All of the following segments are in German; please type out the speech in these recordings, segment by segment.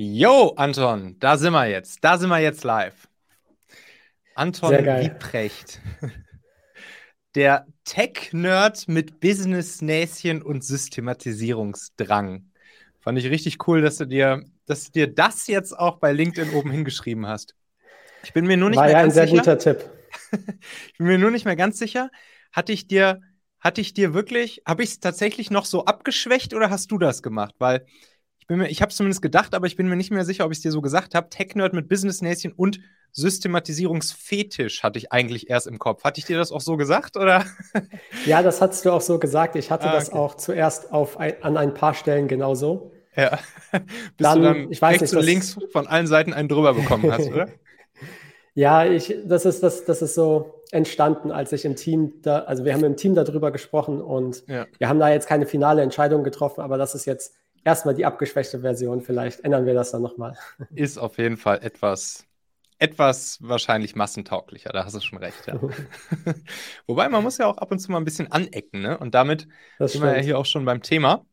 Yo, Anton, da sind wir jetzt. Da sind wir jetzt live. Anton Wieprecht, der Tech-Nerd mit Business-Näschen und Systematisierungsdrang. Fand ich richtig cool, dass du dir, dass du dir das jetzt auch bei LinkedIn oben hingeschrieben hast. Ich bin mir nur nicht War mehr ja ganz ein sehr sicher. guter Tipp. ich bin mir nur nicht mehr ganz sicher. Hatte ich dir, hatte ich dir wirklich, habe ich es tatsächlich noch so abgeschwächt oder hast du das gemacht? Weil bin mir, ich habe es zumindest gedacht, aber ich bin mir nicht mehr sicher, ob ich es dir so gesagt habe. Tech-Nerd mit Business-Näschen und Systematisierungsfetisch hatte ich eigentlich erst im Kopf. Hatte ich dir das auch so gesagt, oder? Ja, das hast du auch so gesagt. Ich hatte Ah, das okay. auch zuerst auf ein, an ein paar Stellen genauso. Ja. Bis Dann, du dann ich weiß rechts nicht, und links von allen Seiten einen drüber bekommen hast, oder? Ja, ich, das ist, das, das ist so entstanden, als ich im Team da, also wir haben im Team darüber gesprochen und Ja. wir haben da jetzt keine finale Entscheidung getroffen, aber das ist jetzt erstmal die abgeschwächte Version. Vielleicht ändern wir das dann nochmal. Ist auf jeden Fall etwas, etwas wahrscheinlich massentauglicher, da hast du schon recht, ja. Wobei, man muss ja auch ab und zu mal ein bisschen anecken, ne? Und damit Das sind wir ja stimmt. hier auch schon beim Thema.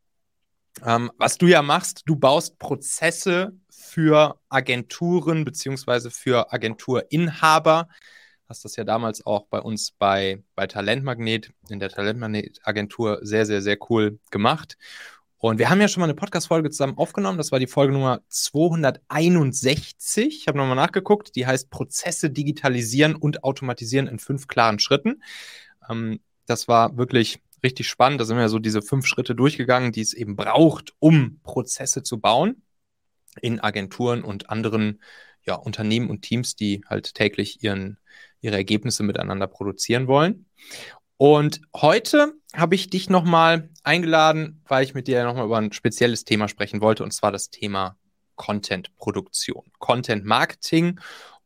Ähm, was du ja machst, du baust Prozesse für Agenturen beziehungsweise für Agenturinhaber. Hast das ja damals auch bei uns bei, bei Talentmagnet, in der Talentmagnet-Agentur sehr, sehr, sehr cool gemacht. Und wir haben ja schon mal eine Podcast-Folge zusammen aufgenommen. Das war die Folge Nummer 261. Ich habe nochmal nachgeguckt. Die heißt Prozesse digitalisieren und automatisieren in fünf klaren Schritten. Ähm, das war wirklich richtig spannend. Da sind wir so diese fünf Schritte durchgegangen, die es eben braucht, um Prozesse zu bauen in Agenturen und anderen ja, Unternehmen und Teams, die halt täglich ihren, ihre Ergebnisse miteinander produzieren wollen. Und heute habe ich dich nochmal eingeladen, weil ich mit dir nochmal über ein spezielles Thema sprechen wollte, und zwar das Thema Content-Produktion, Content-Marketing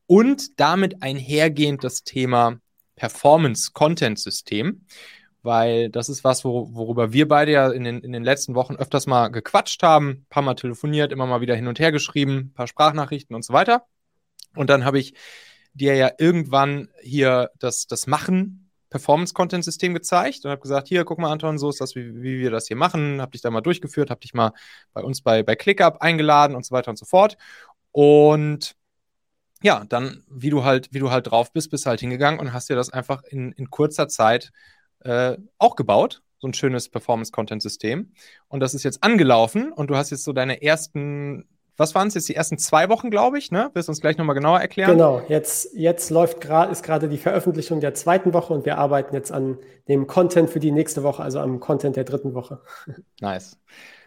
und damit einhergehend das Thema Performance-Content-System, weil das ist was, wor worüber wir beide ja in den, in den letzten Wochen öfters mal gequatscht haben, ein paar Mal telefoniert, immer mal wieder hin und her geschrieben, ein paar Sprachnachrichten und so weiter. Und dann habe ich dir ja irgendwann hier das, das Machen Performance-Content-System gezeigt und habe gesagt, hier, guck mal, Anton, so ist das, wie, wie wir das hier machen. Habe dich da mal durchgeführt, habe dich mal bei uns bei, bei ClickUp eingeladen und so weiter und so fort. Und ja, dann, wie du halt, wie du halt drauf bist, bist halt hingegangen und hast dir das einfach in, in kurzer Zeit äh, auch gebaut, so ein schönes Performance-Content-System. Und das ist jetzt angelaufen und du hast jetzt so deine ersten, was waren es jetzt, die ersten zwei Wochen, glaube ich, ne? Wirst du uns gleich nochmal genauer erklären? Genau, jetzt, jetzt läuft gerade, ist gerade die Veröffentlichung der zweiten Woche und wir arbeiten jetzt an dem Content für die nächste Woche, also am Content der dritten Woche. Nice.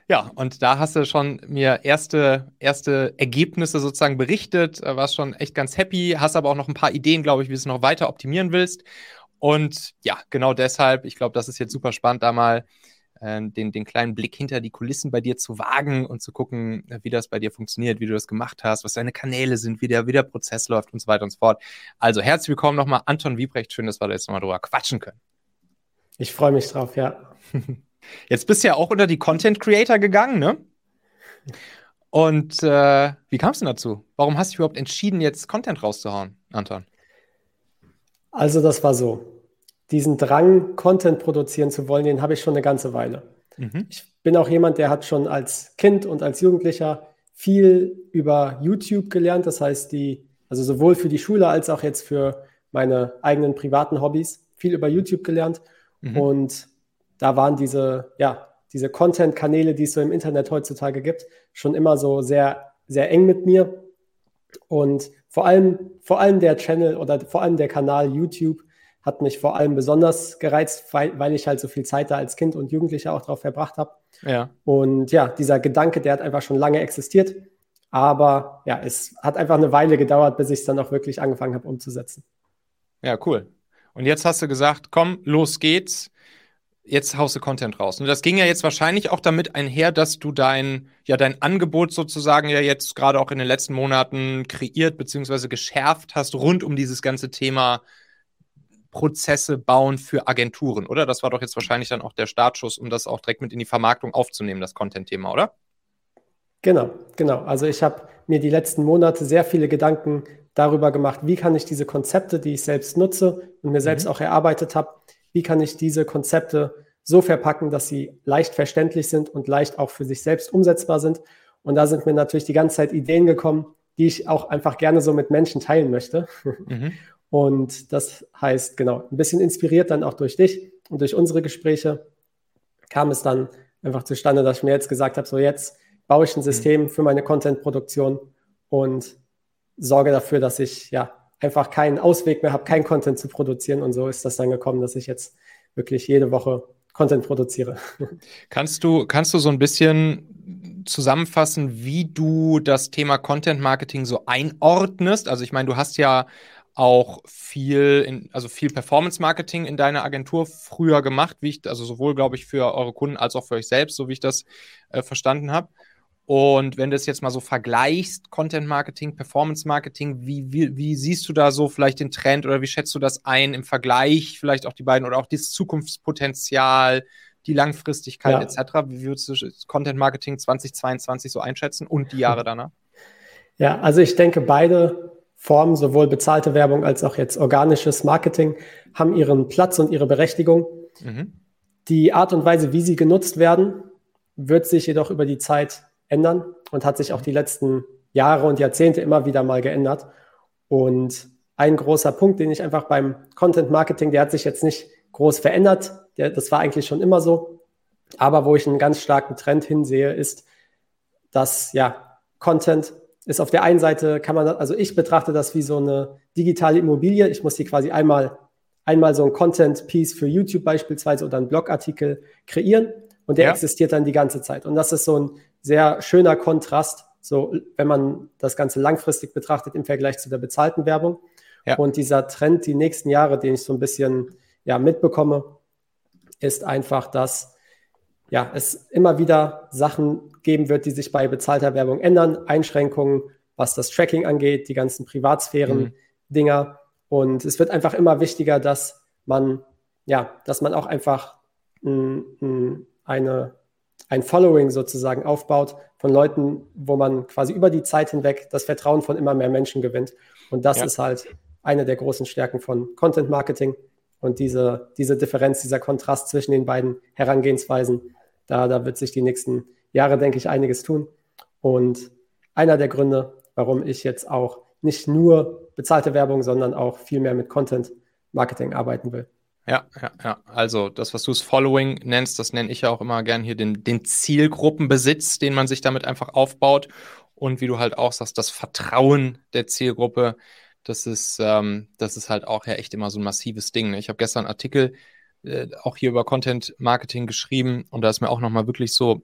Ja, und da hast du schon mir erste, erste Ergebnisse sozusagen berichtet, äh, warst schon echt ganz happy, hast aber auch noch ein paar Ideen, glaube ich, wie du es noch weiter optimieren willst. Und ja, genau deshalb, ich glaube, das ist jetzt super spannend, da mal äh, den, den kleinen Blick hinter die Kulissen bei dir zu wagen und zu gucken, äh, wie das bei dir funktioniert, wie du das gemacht hast, was deine Kanäle sind, wie der, wie der Prozess läuft und so weiter und so fort. Also herzlich willkommen nochmal, Anton Wiebrecht. Schön, dass wir da jetzt nochmal drüber quatschen können. Ich freue mich drauf, ja. Jetzt bist du ja auch unter die Content Creator gegangen, ne? Und äh, wie kam es denn dazu? Warum hast du dich überhaupt entschieden, jetzt Content rauszuhauen, Anton? Also das war so. Diesen Drang, Content produzieren zu wollen, den habe ich schon eine ganze Weile. Mhm. Ich bin auch jemand, der hat schon als Kind und als Jugendlicher viel über YouTube gelernt. Das heißt, die, also sowohl für die Schule als auch jetzt für meine eigenen privaten Hobbys, viel über YouTube gelernt. Mhm. Und da waren diese, ja, diese Content-Kanäle, die es so im Internet heutzutage gibt, schon immer so sehr, sehr eng mit mir. Und vor allem, vor allem der Channel oder vor allem der Kanal YouTube hat mich vor allem besonders gereizt, weil, weil ich halt so viel Zeit da als Kind und Jugendlicher auch drauf verbracht habe. Ja. Und ja, dieser Gedanke, der hat einfach schon lange existiert. Aber ja, es hat einfach eine Weile gedauert, bis ich es dann auch wirklich angefangen habe umzusetzen. Ja, cool. Und jetzt hast du gesagt, komm, los geht's. Jetzt haust du Content raus. Und das ging ja jetzt wahrscheinlich auch damit einher, dass du dein, ja, dein Angebot sozusagen ja jetzt gerade auch in den letzten Monaten kreiert bzw. geschärft hast rund um dieses ganze Thema Prozesse bauen für Agenturen, oder? Das war doch jetzt wahrscheinlich dann auch der Startschuss, um das auch direkt mit in die Vermarktung aufzunehmen, das Content-Thema, oder? Genau, genau. Also ich habe mir die letzten Monate sehr viele Gedanken darüber gemacht, wie kann ich diese Konzepte, die ich selbst nutze und mir selbst Mhm. auch erarbeitet habe, wie kann ich diese Konzepte so verpacken, dass sie leicht verständlich sind und leicht auch für sich selbst umsetzbar sind. Und da sind mir natürlich die ganze Zeit Ideen gekommen, die ich auch einfach gerne so mit Menschen teilen möchte. Mhm. Und das heißt, genau, ein bisschen inspiriert dann auch durch dich und durch unsere Gespräche kam es dann einfach zustande, dass ich mir jetzt gesagt habe, so jetzt baue ich ein mhm. System für meine Content-Produktion und sorge dafür, dass ich ja einfach keinen Ausweg mehr habe, kein Content zu produzieren. Und so ist das dann gekommen, dass ich jetzt wirklich jede Woche Content produziere. Kannst du, kannst du so ein bisschen zusammenfassen, wie du das Thema Content Marketing so einordnest? Also ich meine, du hast ja auch viel, in, also viel Performance Marketing in deiner Agentur früher gemacht, wie ich, also sowohl, glaube ich, für eure Kunden als auch für euch selbst, so wie ich das äh, verstanden habe. Und wenn du es jetzt mal so vergleichst, Content Marketing, Performance Marketing, wie, wie, wie siehst du da so vielleicht den Trend oder wie schätzt du das ein im Vergleich, vielleicht auch die beiden oder auch das Zukunftspotenzial, die Langfristigkeit ja. etc.? Wie würdest du Content Marketing 2022 so einschätzen und die Jahre danach? Ja, also ich denke, beide Formen, sowohl bezahlte Werbung als auch jetzt organisches Marketing, haben ihren Platz und ihre Berechtigung. Mhm. Die Art und Weise, wie sie genutzt werden, wird sich jedoch über die Zeit ändern und hat sich auch die letzten Jahre und Jahrzehnte immer wieder mal geändert. Und ein großer Punkt, den ich einfach beim Content Marketing, der hat sich jetzt nicht groß verändert. Der, das war eigentlich schon immer so. Aber wo ich einen ganz starken Trend hinsehe, ist, dass ja Content ist auf der einen Seite kann man, also ich betrachte das wie so eine digitale Immobilie. Ich muss die quasi einmal, einmal so ein Content-Piece für YouTube beispielsweise oder einen Blogartikel kreieren und der ja. existiert dann die ganze Zeit. Und das ist so ein sehr schöner Kontrast, so wenn man das Ganze langfristig betrachtet im Vergleich zu der bezahlten Werbung. Ja. Und dieser Trend die nächsten Jahre, den ich so ein bisschen ja, mitbekomme, ist einfach, dass ja, es immer wieder Sachen geben wird, die sich bei bezahlter Werbung ändern, Einschränkungen, was das Tracking angeht, die ganzen Privatsphären-Dinger. Mhm. Und es wird einfach immer wichtiger, dass man, ja, dass man auch einfach m, m, eine ein Following sozusagen aufbaut von Leuten, wo man quasi über die Zeit hinweg das Vertrauen von immer mehr Menschen gewinnt. Und das ja. ist halt eine der großen Stärken von Content Marketing. Und diese, diese Differenz, dieser Kontrast zwischen den beiden Herangehensweisen, da, da wird sich die nächsten Jahre, denke ich, einiges tun. Und einer der Gründe, warum ich jetzt auch nicht nur bezahlte Werbung, sondern auch viel mehr mit Content Marketing arbeiten will. Ja, ja, ja. Also das, was du das Following nennst, das nenne ich ja auch immer gern hier den, den Zielgruppenbesitz, den man sich damit einfach aufbaut. Und wie du halt auch sagst, das Vertrauen der Zielgruppe, das ist, ähm, das ist halt auch ja echt immer so ein massives Ding. Ne? Ich habe gestern einen Artikel äh, auch hier über Content Marketing geschrieben und da ist mir auch nochmal wirklich so,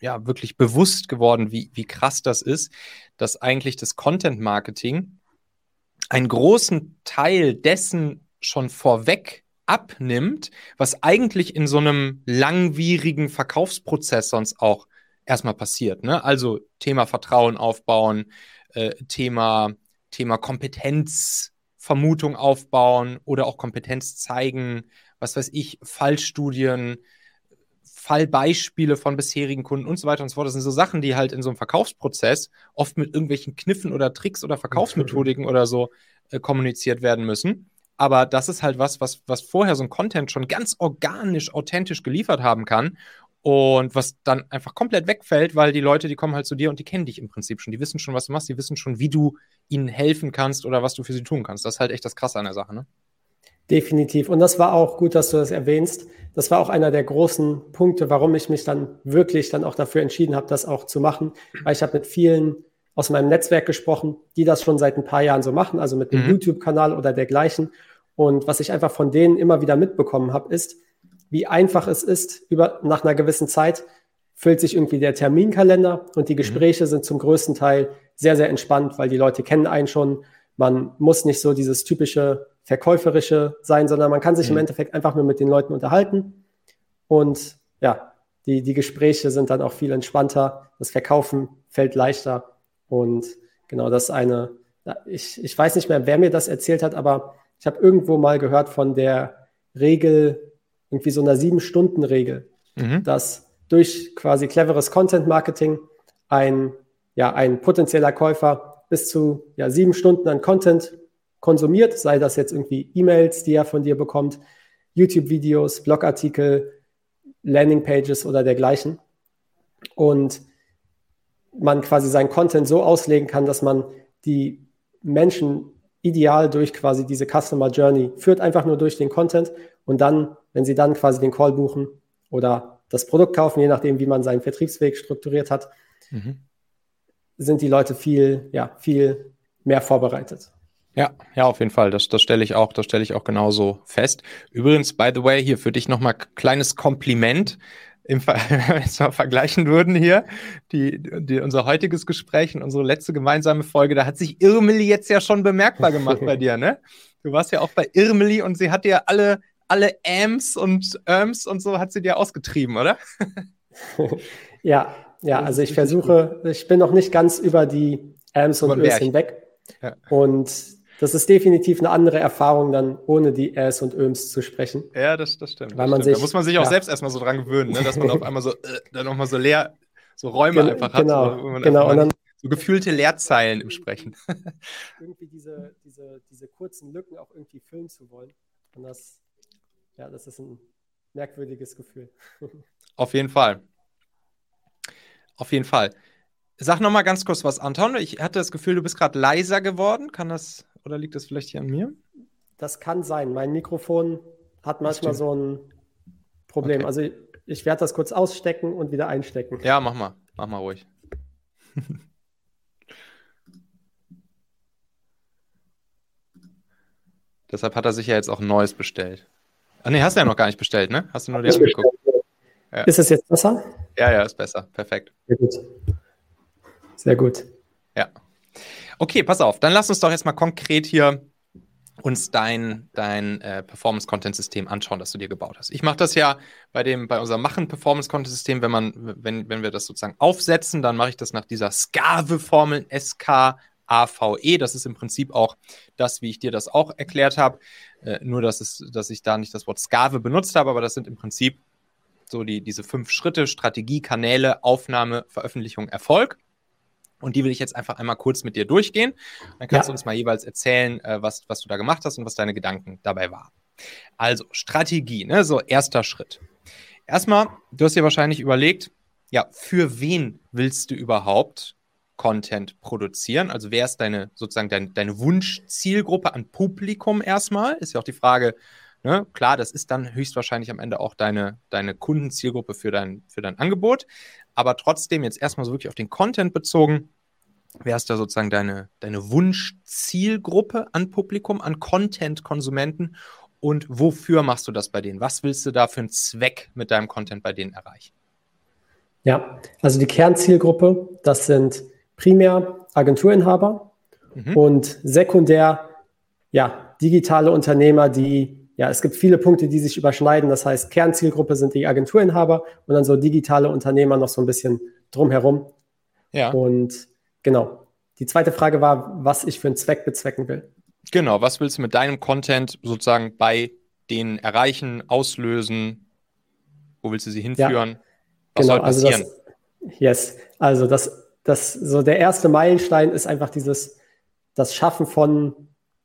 ja, wirklich bewusst geworden, wie, wie krass das ist, dass eigentlich das Content Marketing einen großen Teil dessen schon vorweg abnimmt, was eigentlich in so einem langwierigen Verkaufsprozess sonst auch erstmal passiert. Ne? Also Thema Vertrauen aufbauen, äh, Thema, Thema Kompetenzvermutung aufbauen oder auch Kompetenz zeigen, was weiß ich, Fallstudien, Fallbeispiele von bisherigen Kunden und so weiter und so fort. Das sind so Sachen, die halt in so einem Verkaufsprozess oft mit irgendwelchen Kniffen oder Tricks oder Verkaufsmethodiken oder so äh, kommuniziert werden müssen. Aber das ist halt was, was, was vorher so ein Content schon ganz organisch, authentisch geliefert haben kann. Und was dann einfach komplett wegfällt, weil die Leute, die kommen halt zu dir und die kennen dich im Prinzip schon. Die wissen schon, was du machst, die wissen schon, wie du ihnen helfen kannst oder was du für sie tun kannst. Das ist halt echt das Krasse an der Sache, ne? Definitiv. Und das war auch gut, dass du das erwähnst. Das war auch einer der großen Punkte, warum ich mich dann wirklich dann auch dafür entschieden habe, das auch zu machen. Weil ich habe mit vielen aus meinem Netzwerk gesprochen, die das schon seit ein paar Jahren so machen, also mit einem mhm. YouTube-Kanal oder dergleichen. Und was ich einfach von denen immer wieder mitbekommen habe, ist, wie einfach es ist, über, nach einer gewissen Zeit füllt sich irgendwie der Terminkalender und die mhm. Gespräche mhm. sind zum größten Teil sehr, sehr entspannt, weil die Leute kennen einen schon. Man muss nicht so dieses typische Verkäuferische sein, sondern man kann sich mhm. im Endeffekt einfach nur mit den Leuten unterhalten. Und ja, die, die Gespräche sind dann auch viel entspannter. Das Verkaufen fällt leichter. Und genau das eine, ich, ich weiß nicht mehr, wer mir das erzählt hat, aber ich habe irgendwo mal gehört von der Regel, irgendwie so einer Sieben-Stunden-Regel, mhm. dass durch quasi cleveres Content-Marketing ein, ja, ein potenzieller Käufer bis zu ja, sieben Stunden an Content konsumiert, sei das jetzt irgendwie E-Mails, die er von dir bekommt, YouTube-Videos, Blogartikel, Landingpages oder dergleichen. Und man quasi seinen Content so auslegen kann, dass man die Menschen ideal durch quasi diese Customer Journey führt, einfach nur durch den Content und dann, wenn sie dann quasi den Call buchen oder das Produkt kaufen, je nachdem, wie man seinen Vertriebsweg strukturiert hat, mhm. sind die Leute viel, ja, viel mehr vorbereitet. Ja, ja, auf jeden Fall. Das, das stelle ich auch, das stelle ich auch genauso fest. Übrigens, by the way, hier für dich nochmal kleines Kompliment. Im wenn wir jetzt mal vergleichen würden hier, die, die, unser heutiges Gespräch und unsere letzte gemeinsame Folge, da hat sich Irmeli jetzt ja schon bemerkbar gemacht bei dir, ne? Du warst ja auch bei Irmeli und sie hat dir alle, alle Ams und Erms und so hat sie dir ausgetrieben, oder? ja, ja, also ich versuche, ich bin noch nicht ganz über die Ams und Ös hinweg. Ja. Und das ist definitiv eine andere Erfahrung, dann ohne die Äs und Öms zu sprechen. Ja, das, das stimmt. Weil man stimmt. Sich, da muss man sich auch ja. selbst erstmal so dran gewöhnen, ne? dass man auf einmal so, äh, dann nochmal so leer, so Räume Gen einfach hat. Genau, so, genau. Und dann, so gefühlte Leerzeilen im Sprechen. irgendwie diese, diese, diese kurzen Lücken auch irgendwie füllen zu wollen. Und das, ja, das ist ein merkwürdiges Gefühl. Auf jeden Fall. Auf jeden Fall. Sag noch mal ganz kurz was, Anton. Ich hatte das Gefühl, du bist gerade leiser geworden. Kann das oder liegt das vielleicht hier an mir? Das kann sein. Mein Mikrofon hat manchmal so ein Problem. Okay. Also ich, ich werde das kurz ausstecken und wieder einstecken. Ja, mach mal. Mach mal ruhig. Deshalb hat er sich ja jetzt auch ein neues bestellt. Ach nee, hast du ja noch gar nicht bestellt, ne? Hast du nur dir angeguckt? Ja. Ist es jetzt besser? Ja, ja, ist besser. Perfekt. Sehr gut. Sehr gut. Ja. Okay, pass auf. Dann lass uns doch jetzt mal konkret hier uns dein, dein äh, Performance-Content-System anschauen, das du dir gebaut hast. Ich mache das ja bei dem, bei unserem Machen-Performance-Content-System, wenn man, wenn, wenn wir das sozusagen aufsetzen, dann mache ich das nach dieser SCAVE-Formel, S-K-A-V-E. Das ist im Prinzip auch das, wie ich dir das auch erklärt habe. Äh, nur, dass, es, dass ich da nicht das Wort SCAVE benutzt habe, aber das sind im Prinzip so die, diese fünf Schritte, Strategie, Kanäle, Aufnahme, Veröffentlichung, Erfolg. Und die will ich jetzt einfach einmal kurz mit dir durchgehen. Dann kannst ja. du uns mal jeweils erzählen, äh, was, was du da gemacht hast und was deine Gedanken dabei waren. Also, Strategie, ne? so erster Schritt. Erstmal, du hast dir wahrscheinlich überlegt, ja, für wen willst du überhaupt Content produzieren? Also, wer ist deine sozusagen dein, deine Wunschzielgruppe an Publikum erstmal? Ist ja auch die Frage, Ne? Klar, das ist dann höchstwahrscheinlich am Ende auch deine, deine Kundenzielgruppe für dein, für dein Angebot. Aber trotzdem jetzt erstmal so wirklich auf den Content bezogen. Wer ist da sozusagen deine, deine Wunschzielgruppe an Publikum, an Content-Konsumenten? Und wofür machst du das bei denen? Was willst du da für einen Zweck mit deinem Content bei denen erreichen? Ja, also die Kernzielgruppe, das sind primär Agenturinhaber mhm. und sekundär ja, digitale Unternehmer, die ja, es gibt viele Punkte, die sich überschneiden. Das heißt, Kernzielgruppe sind die Agenturinhaber und dann so digitale Unternehmer noch so ein bisschen drumherum. Ja. Und genau. Die zweite Frage war, was ich für einen Zweck bezwecken will. Genau, was willst du mit deinem Content sozusagen bei denen erreichen, auslösen? Wo willst du sie hinführen? Ja, was genau, soll passieren? Also das, yes, also das, das, so der erste Meilenstein ist einfach dieses, das Schaffen von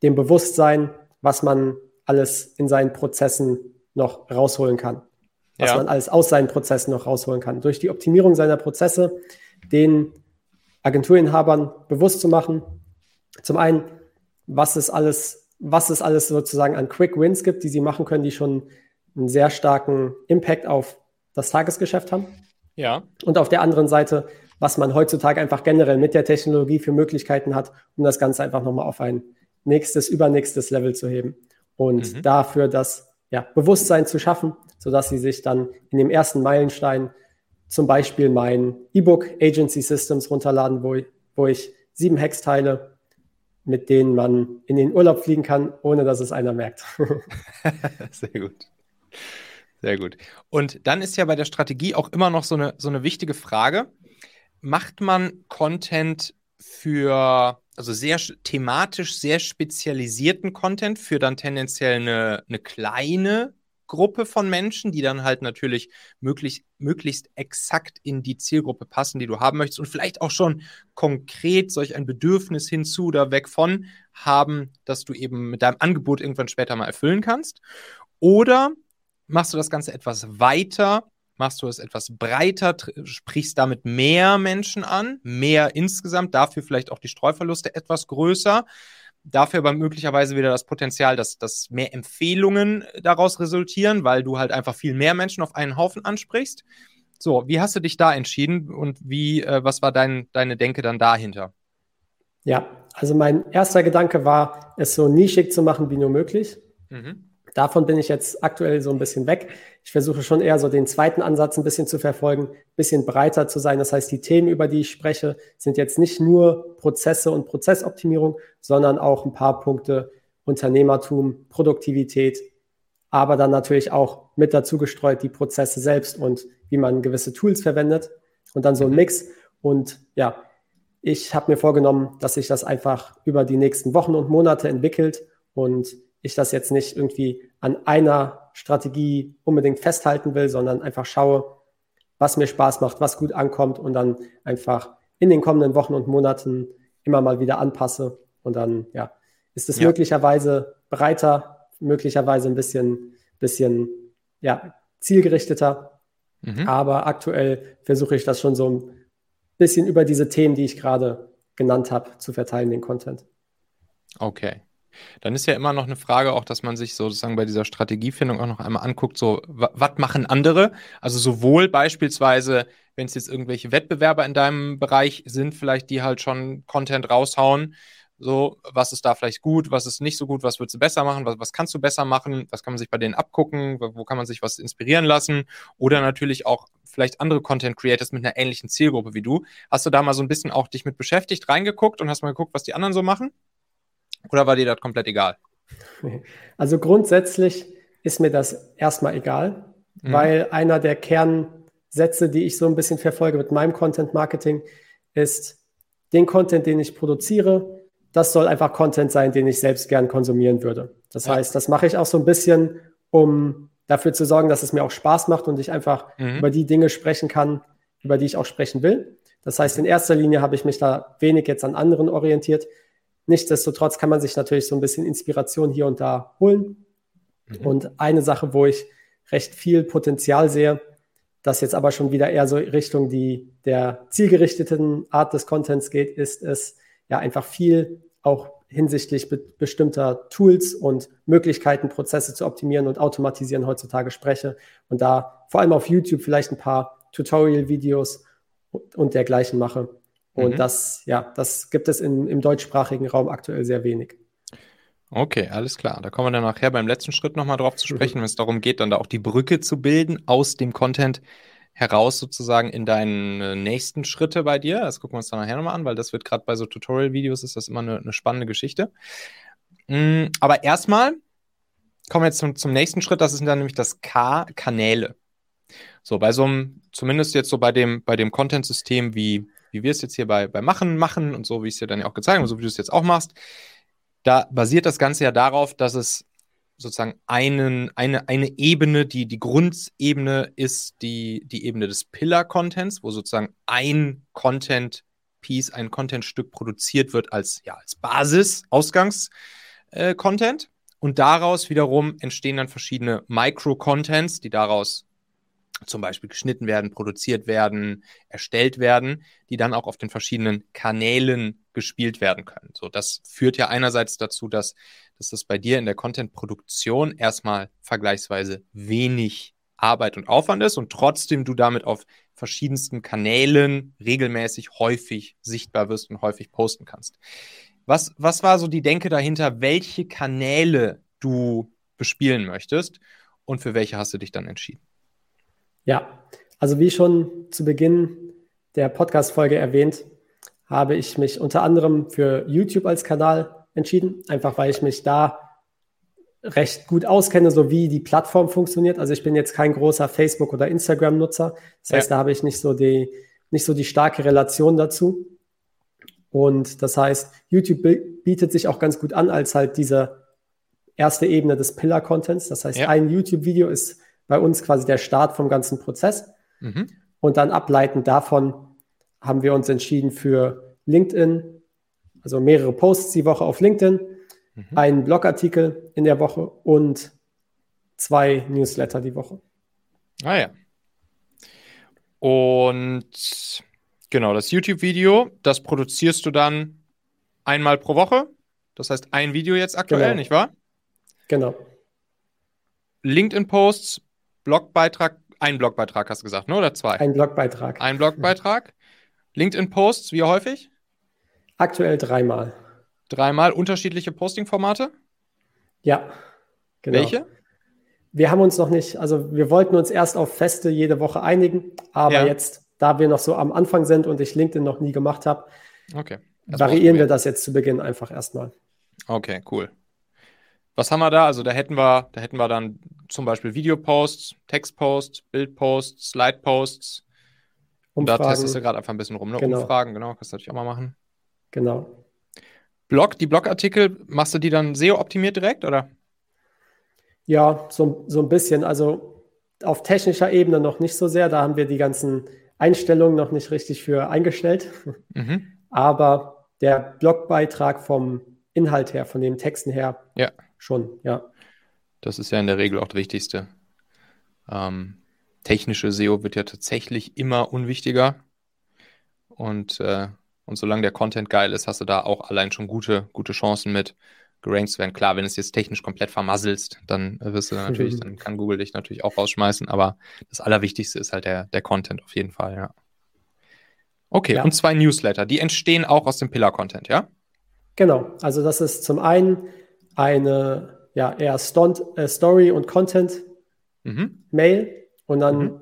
dem Bewusstsein, was man alles in seinen Prozessen noch rausholen kann. Was ja. man alles aus seinen Prozessen noch rausholen kann. Durch die Optimierung seiner Prozesse den Agenturinhabern bewusst zu machen, zum einen, was es alles, was es alles sozusagen an Quick Wins gibt, die sie machen können, die schon einen sehr starken Impact auf das Tagesgeschäft haben. Ja. Und auf der anderen Seite, was man heutzutage einfach generell mit der Technologie für Möglichkeiten hat, um das Ganze einfach nochmal auf ein nächstes, übernächstes Level zu heben und mhm. dafür das ja, Bewusstsein zu schaffen, sodass sie sich dann in dem ersten Meilenstein zum Beispiel mein E-Book Agency Systems runterladen, wo ich, wo ich sieben Hacks teile, mit denen man in den Urlaub fliegen kann, ohne dass es einer merkt. Sehr gut. Sehr gut. Und dann ist ja bei der Strategie auch immer noch so eine, so eine wichtige Frage. Macht man Content für also sehr thematisch sehr spezialisierten Content für dann tendenziell eine, eine kleine Gruppe von Menschen, die dann halt natürlich möglichst, möglichst exakt in die Zielgruppe passen, die du haben möchtest und vielleicht auch schon konkret solch ein Bedürfnis hinzu oder weg von haben, dass du eben mit deinem Angebot irgendwann später mal erfüllen kannst. Oder machst du das Ganze etwas weiter machst du es etwas breiter, sprichst damit mehr Menschen an, mehr insgesamt, dafür vielleicht auch die Streuverluste etwas größer. Dafür aber möglicherweise wieder das Potenzial, dass, dass mehr Empfehlungen daraus resultieren, weil du halt einfach viel mehr Menschen auf einen Haufen ansprichst. So, wie hast du dich da entschieden und wie, äh, was war dein, deine Denke dann dahinter? Ja, also mein erster Gedanke war, es so nischig zu machen wie nur möglich. Mhm. Davon bin ich jetzt aktuell so ein bisschen weg. Ich versuche schon eher so den zweiten Ansatz ein bisschen zu verfolgen, ein bisschen breiter zu sein. Das heißt, die Themen, über die ich spreche, sind jetzt nicht nur Prozesse und Prozessoptimierung, sondern auch ein paar Punkte Unternehmertum, Produktivität, aber dann natürlich auch mit dazu gestreut die Prozesse selbst und wie man gewisse Tools verwendet und dann so ein mhm. Mix. Und ja, ich habe mir vorgenommen, dass sich das einfach über die nächsten Wochen und Monate entwickelt und ich das jetzt nicht irgendwie an einer Strategie unbedingt festhalten will, sondern einfach schaue, was mir Spaß macht, was gut ankommt und dann einfach in den kommenden Wochen und Monaten immer mal wieder anpasse. Und dann, ja, ist es ja. möglicherweise breiter, möglicherweise ein bisschen, bisschen, ja, zielgerichteter. Mhm. Aber aktuell versuche ich das schon so ein bisschen über diese Themen, die ich gerade genannt habe, zu verteilen, den Content. Okay. Dann ist ja immer noch eine Frage auch, dass man sich sozusagen bei dieser Strategiefindung auch noch einmal anguckt, so, was machen andere? Also sowohl beispielsweise, wenn es jetzt irgendwelche Wettbewerber in deinem Bereich sind, vielleicht die halt schon Content raushauen, so, was ist da vielleicht gut, was ist nicht so gut, was würdest du besser machen, was, was kannst du besser machen, was kann man sich bei denen abgucken, wo, kann man sich was inspirieren lassen oder natürlich auch vielleicht andere Content Creators mit einer ähnlichen Zielgruppe wie du. Hast du da mal so ein bisschen auch dich mit beschäftigt, reingeguckt und hast mal geguckt, was die anderen so machen? Oder war dir das komplett egal? Also grundsätzlich ist mir das erstmal egal, mhm. weil einer der Kernsätze, die ich so ein bisschen verfolge mit meinem Content Marketing, ist, den Content, den ich produziere, das soll einfach Content sein, den ich selbst gern konsumieren würde. Das ja. heißt, das mache ich auch so ein bisschen, um dafür zu sorgen, dass es mir auch Spaß macht und ich einfach mhm. über die Dinge sprechen kann, über die ich auch sprechen will. Das heißt, in erster Linie habe ich mich da wenig jetzt an anderen orientiert, Nichtsdestotrotz kann man sich natürlich so ein bisschen Inspiration hier und da holen. Mhm. Und eine Sache, wo ich recht viel Potenzial sehe, das jetzt aber schon wieder eher so Richtung die der zielgerichteten Art des Contents geht, ist es ja einfach viel auch hinsichtlich be bestimmter Tools und Möglichkeiten, Prozesse zu optimieren und automatisieren heutzutage spreche und da vor allem auf YouTube vielleicht ein paar Tutorial-Videos und dergleichen mache. Und mhm. das, ja, das gibt es in, im deutschsprachigen Raum aktuell sehr wenig. Okay, alles klar. Da kommen wir dann nachher beim letzten Schritt nochmal drauf zu sprechen, mhm. wenn es darum geht, dann da auch die Brücke zu bilden aus dem Content heraus sozusagen in deine nächsten Schritte bei dir. Das gucken wir uns dann nachher nochmal an, weil das wird gerade bei so Tutorial-Videos ist das immer eine, eine spannende Geschichte. Mm, aber erstmal kommen wir jetzt zum, zum nächsten Schritt, das sind dann nämlich das K, Kanäle. So, bei so einem, zumindest jetzt so bei dem, bei dem Content-System wie wie wir es jetzt hier bei, bei Machen machen und so, wie ich es dir dann ja auch gezeigt habe, so wie du es jetzt auch machst, da basiert das Ganze ja darauf, dass es sozusagen einen, eine, eine Ebene, die die Grundebene ist, die, die Ebene des Pillar-Contents, wo sozusagen ein Content-Piece, ein Content-Stück produziert wird als, ja, als Basis, Ausgangs-Content. Äh, und daraus wiederum entstehen dann verschiedene Micro-Contents, die daraus zum Beispiel geschnitten werden, produziert werden, erstellt werden, die dann auch auf den verschiedenen Kanälen gespielt werden können. So, das führt ja einerseits dazu, dass, dass das bei dir in der Content-Produktion erstmal vergleichsweise wenig Arbeit und Aufwand ist und trotzdem du damit auf verschiedensten Kanälen regelmäßig häufig sichtbar wirst und häufig posten kannst. Was, was war so die Denke dahinter, welche Kanäle du bespielen möchtest und für welche hast du dich dann entschieden? Ja, also wie schon zu Beginn der Podcast-Folge erwähnt, habe ich mich unter anderem für YouTube als Kanal entschieden, einfach weil ich mich da recht gut auskenne, so wie die Plattform funktioniert. Also ich bin jetzt kein großer Facebook- oder Instagram-Nutzer. Das heißt, ja. da habe ich nicht so die, nicht so die starke Relation dazu. Und das heißt, YouTube bietet sich auch ganz gut an als halt diese erste Ebene des Pillar-Contents. Das heißt, ja. ein YouTube-Video ist bei uns quasi der Start vom ganzen Prozess. Mhm. Und dann ableitend davon haben wir uns entschieden für LinkedIn, also mehrere Posts die Woche auf LinkedIn, mhm. einen Blogartikel in der Woche und zwei Newsletter die Woche. Ah ja. Und genau, das YouTube-Video, das produzierst du dann einmal pro Woche. Das heißt, ein Video jetzt aktuell, genau. nicht wahr? Genau. LinkedIn-Posts, Blogbeitrag, ein Blogbeitrag hast du gesagt, ne? Oder zwei? Ein Blogbeitrag. Ein Blogbeitrag. LinkedIn-Posts, wie häufig? Aktuell dreimal. Dreimal unterschiedliche Posting-Formate? Ja. Genau. Welche? Wir haben uns noch nicht, also wir wollten uns erst auf Feste jede Woche einigen, aber ja. jetzt, da wir noch so am Anfang sind und ich LinkedIn noch nie gemacht habe, okay. variieren wir das jetzt zu Beginn einfach erstmal. Okay, cool. Was haben wir da? Also da hätten wir, da hätten wir dann zum Beispiel Videoposts, Textposts, Bildposts, Slideposts. Und da testest du gerade einfach ein bisschen rum, ne? Genau. Umfragen, genau, kannst du natürlich auch mal machen. Genau. Blog, die Blogartikel, machst du die dann SEO-optimiert direkt, oder? Ja, so, so ein bisschen. Also auf technischer Ebene noch nicht so sehr. Da haben wir die ganzen Einstellungen noch nicht richtig für eingestellt. Mhm. Aber der Blogbeitrag vom Inhalt her, von den Texten her, ja. schon, ja. Das ist ja in der Regel auch das Wichtigste. Ähm, technische SEO wird ja tatsächlich immer unwichtiger. Und, äh, und solange der Content geil ist, hast du da auch allein schon gute, gute Chancen mit gerankt zu werden. Klar, wenn du es jetzt technisch komplett vermasselst, dann wirst du natürlich, mhm. dann kann Google dich natürlich auch rausschmeißen, aber das Allerwichtigste ist halt der, der Content auf jeden Fall, ja. Okay, ja. und zwei Newsletter, die entstehen auch aus dem Pillar-Content, ja? Genau, also das ist zum einen eine ja, eher Stunt, äh, Story- und Content-Mail mhm. und dann mhm.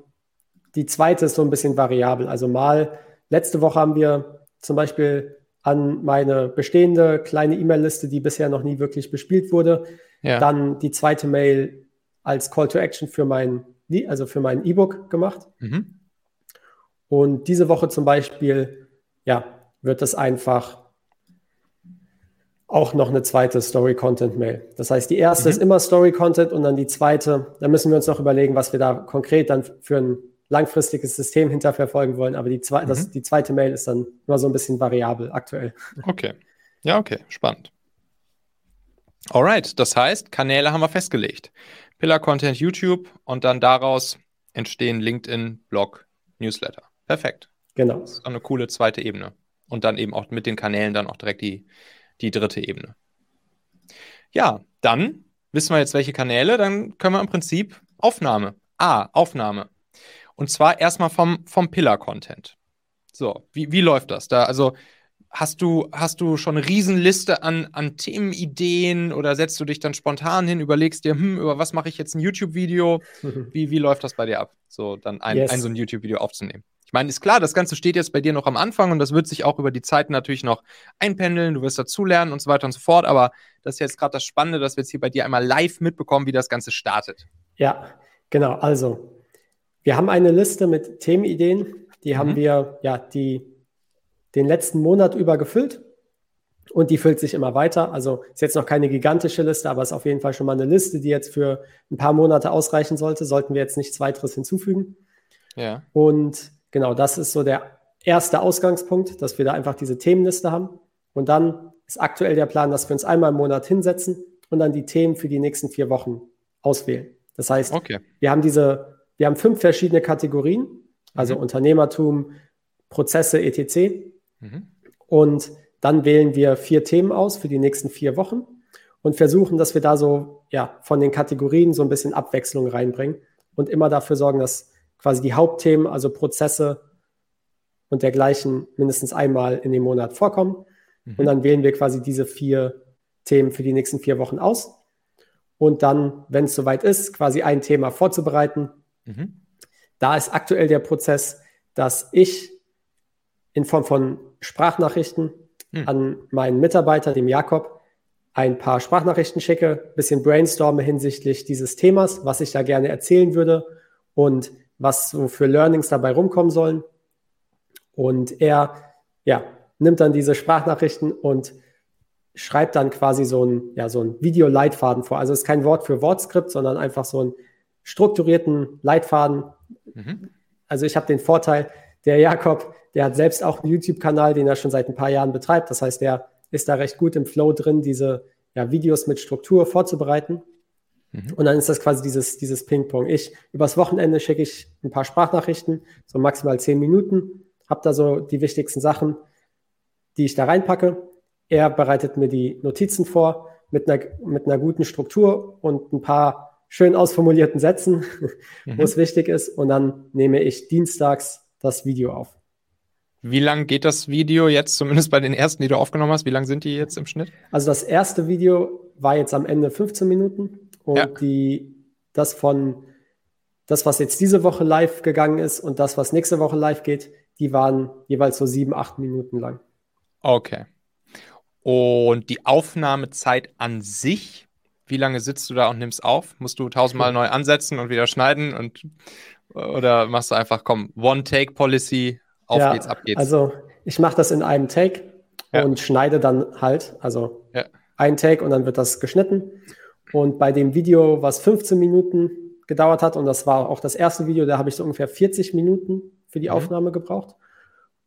die zweite ist so ein bisschen variabel. Also mal, letzte Woche haben wir zum Beispiel an meine bestehende kleine E-Mail-Liste, die bisher noch nie wirklich bespielt wurde. Ja. Dann die zweite Mail als Call to Action für mein, also für mein E-Book gemacht. Mhm. Und diese Woche zum Beispiel, ja, wird es einfach auch noch eine zweite Story-Content-Mail. Das heißt, die erste mhm. ist immer Story-Content und dann die zweite, da müssen wir uns noch überlegen, was wir da konkret dann für ein langfristiges System hinterverfolgen wollen. Aber die, zwe mhm. das, die zweite Mail ist dann nur so ein bisschen variabel aktuell. Okay. Ja, okay. Spannend. Alright, das heißt, Kanäle haben wir festgelegt. Pillar Content YouTube und dann daraus entstehen LinkedIn, Blog, Newsletter. Perfekt. Genau. Das ist eine coole zweite Ebene. Und dann eben auch mit den Kanälen dann auch direkt die, die dritte Ebene. Ja, dann wissen wir jetzt, welche Kanäle. Dann können wir im Prinzip Aufnahme. Ah, Aufnahme. Und zwar erstmal vom, vom Pillar-Content. So, wie, wie läuft das da? Also hast du, hast du schon eine Riesenliste an, an Themenideen oder setzt du dich dann spontan hin, überlegst dir, hm, über was mache ich jetzt ein YouTube-Video? Wie, wie läuft das bei dir ab, so dann ein, yes. ein so ein YouTube-Video aufzunehmen? Ich meine, ist klar, das Ganze steht jetzt bei dir noch am Anfang und das wird sich auch über die Zeit natürlich noch einpendeln, du wirst dazulernen und so weiter und so fort, aber das ist jetzt gerade das Spannende, dass wir jetzt hier bei dir einmal live mitbekommen, wie das Ganze startet. Ja, genau. Also, wir haben eine Liste mit Themenideen, die mhm. haben wir ja die, den letzten Monat über gefüllt und die füllt sich immer weiter. Also ist jetzt noch keine gigantische Liste, aber ist auf jeden Fall schon mal eine Liste, die jetzt für ein paar Monate ausreichen sollte. Sollten wir jetzt nichts weiteres hinzufügen. Ja. Und genau, das ist so der erste Ausgangspunkt, dass wir da einfach diese Themenliste haben. Und dann ist aktuell der Plan, dass wir uns einmal im Monat hinsetzen und dann die Themen für die nächsten vier Wochen auswählen. Das heißt, okay. wir haben diese wir haben fünf verschiedene Kategorien, also mhm. Unternehmertum, Prozesse, etc. Mhm. Und dann wählen wir vier Themen aus für die nächsten vier Wochen und versuchen, dass wir da so ja, von den Kategorien so ein bisschen Abwechslung reinbringen und immer dafür sorgen, dass quasi die Hauptthemen, also Prozesse und dergleichen mindestens einmal in dem Monat vorkommen. Mhm. Und dann wählen wir quasi diese vier Themen für die nächsten vier Wochen aus. Und dann, wenn es soweit ist, quasi ein Thema vorzubereiten, Mhm. Da ist aktuell der Prozess, dass ich in Form von Sprachnachrichten mhm. an meinen Mitarbeiter, dem Jakob, ein paar Sprachnachrichten schicke, bisschen brainstorme hinsichtlich dieses Themas, was ich da gerne erzählen würde und was so für Learnings dabei rumkommen sollen. Und er, ja, nimmt dann diese Sprachnachrichten und schreibt dann quasi so ein, ja, so ein Videoleitfaden vor. Also es ist kein Wort für Wortskript, sondern einfach so ein strukturierten Leitfaden. Mhm. Also ich habe den Vorteil, der Jakob, der hat selbst auch einen YouTube-Kanal, den er schon seit ein paar Jahren betreibt. Das heißt, der ist da recht gut im Flow drin, diese ja, Videos mit Struktur vorzubereiten. Mhm. Und dann ist das quasi dieses, dieses Ping-Pong. Ich, übers Wochenende schicke ich ein paar Sprachnachrichten, so maximal zehn Minuten, habe da so die wichtigsten Sachen, die ich da reinpacke. Er bereitet mir die Notizen vor mit einer, mit einer guten Struktur und ein paar schön ausformulierten Sätzen, mhm. wo es wichtig ist. Und dann nehme ich dienstags das Video auf. Wie lang geht das Video jetzt, zumindest bei den ersten, die du aufgenommen hast? Wie lang sind die jetzt im Schnitt? Also das erste Video war jetzt am Ende 15 Minuten und ja. die, das von das, was jetzt diese Woche live gegangen ist und das, was nächste Woche live geht, die waren jeweils so sieben, acht Minuten lang. Okay. Und die Aufnahmezeit an sich, wie lange sitzt du da und nimmst auf? Musst du tausendmal neu ansetzen und wieder schneiden und oder machst du einfach, komm, One-Take-Policy, auf ja, geht's, ab geht's. Also ich mache das in einem Take ja. und schneide dann halt, also ja. ein Take und dann wird das geschnitten. Und bei dem Video, was 15 Minuten gedauert hat, und das war auch das erste Video, da habe ich so ungefähr 40 Minuten für die mhm. Aufnahme gebraucht.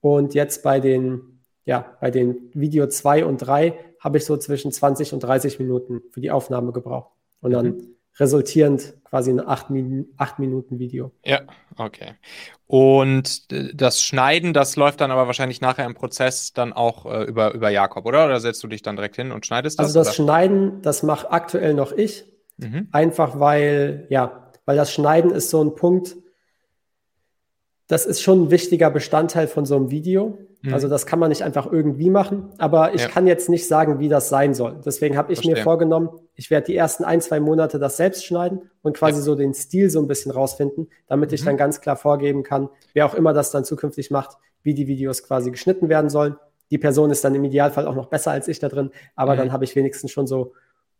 Und jetzt bei den, ja, bei den Video 2 und 3 habe ich so zwischen 20 und 30 Minuten für die Aufnahme gebraucht. Und dann mhm resultierend quasi ein 8 Min Minuten Video. Ja, okay. Und das Schneiden, das läuft dann aber wahrscheinlich nachher im Prozess dann auch äh, über, über Jakob, oder? Oder setzt du dich dann direkt hin und schneidest das? Also das oder? Schneiden, das mache aktuell noch ich. Mhm. Einfach weil, ja, weil das Schneiden ist so ein Punkt, das ist schon ein wichtiger Bestandteil von so einem Video. Mhm. Also das kann man nicht einfach irgendwie machen, aber ich ja. kann jetzt nicht sagen, wie das sein soll. Deswegen habe ich Verstehe. mir vorgenommen, ich werde die ersten ein, zwei Monate das selbst schneiden und quasi ja. so den Stil so ein bisschen rausfinden, damit mhm. ich dann ganz klar vorgeben kann, wer auch immer das dann zukünftig macht, wie die Videos quasi geschnitten werden sollen. Die Person ist dann im Idealfall auch noch besser als ich da drin, aber mhm. dann habe ich wenigstens schon so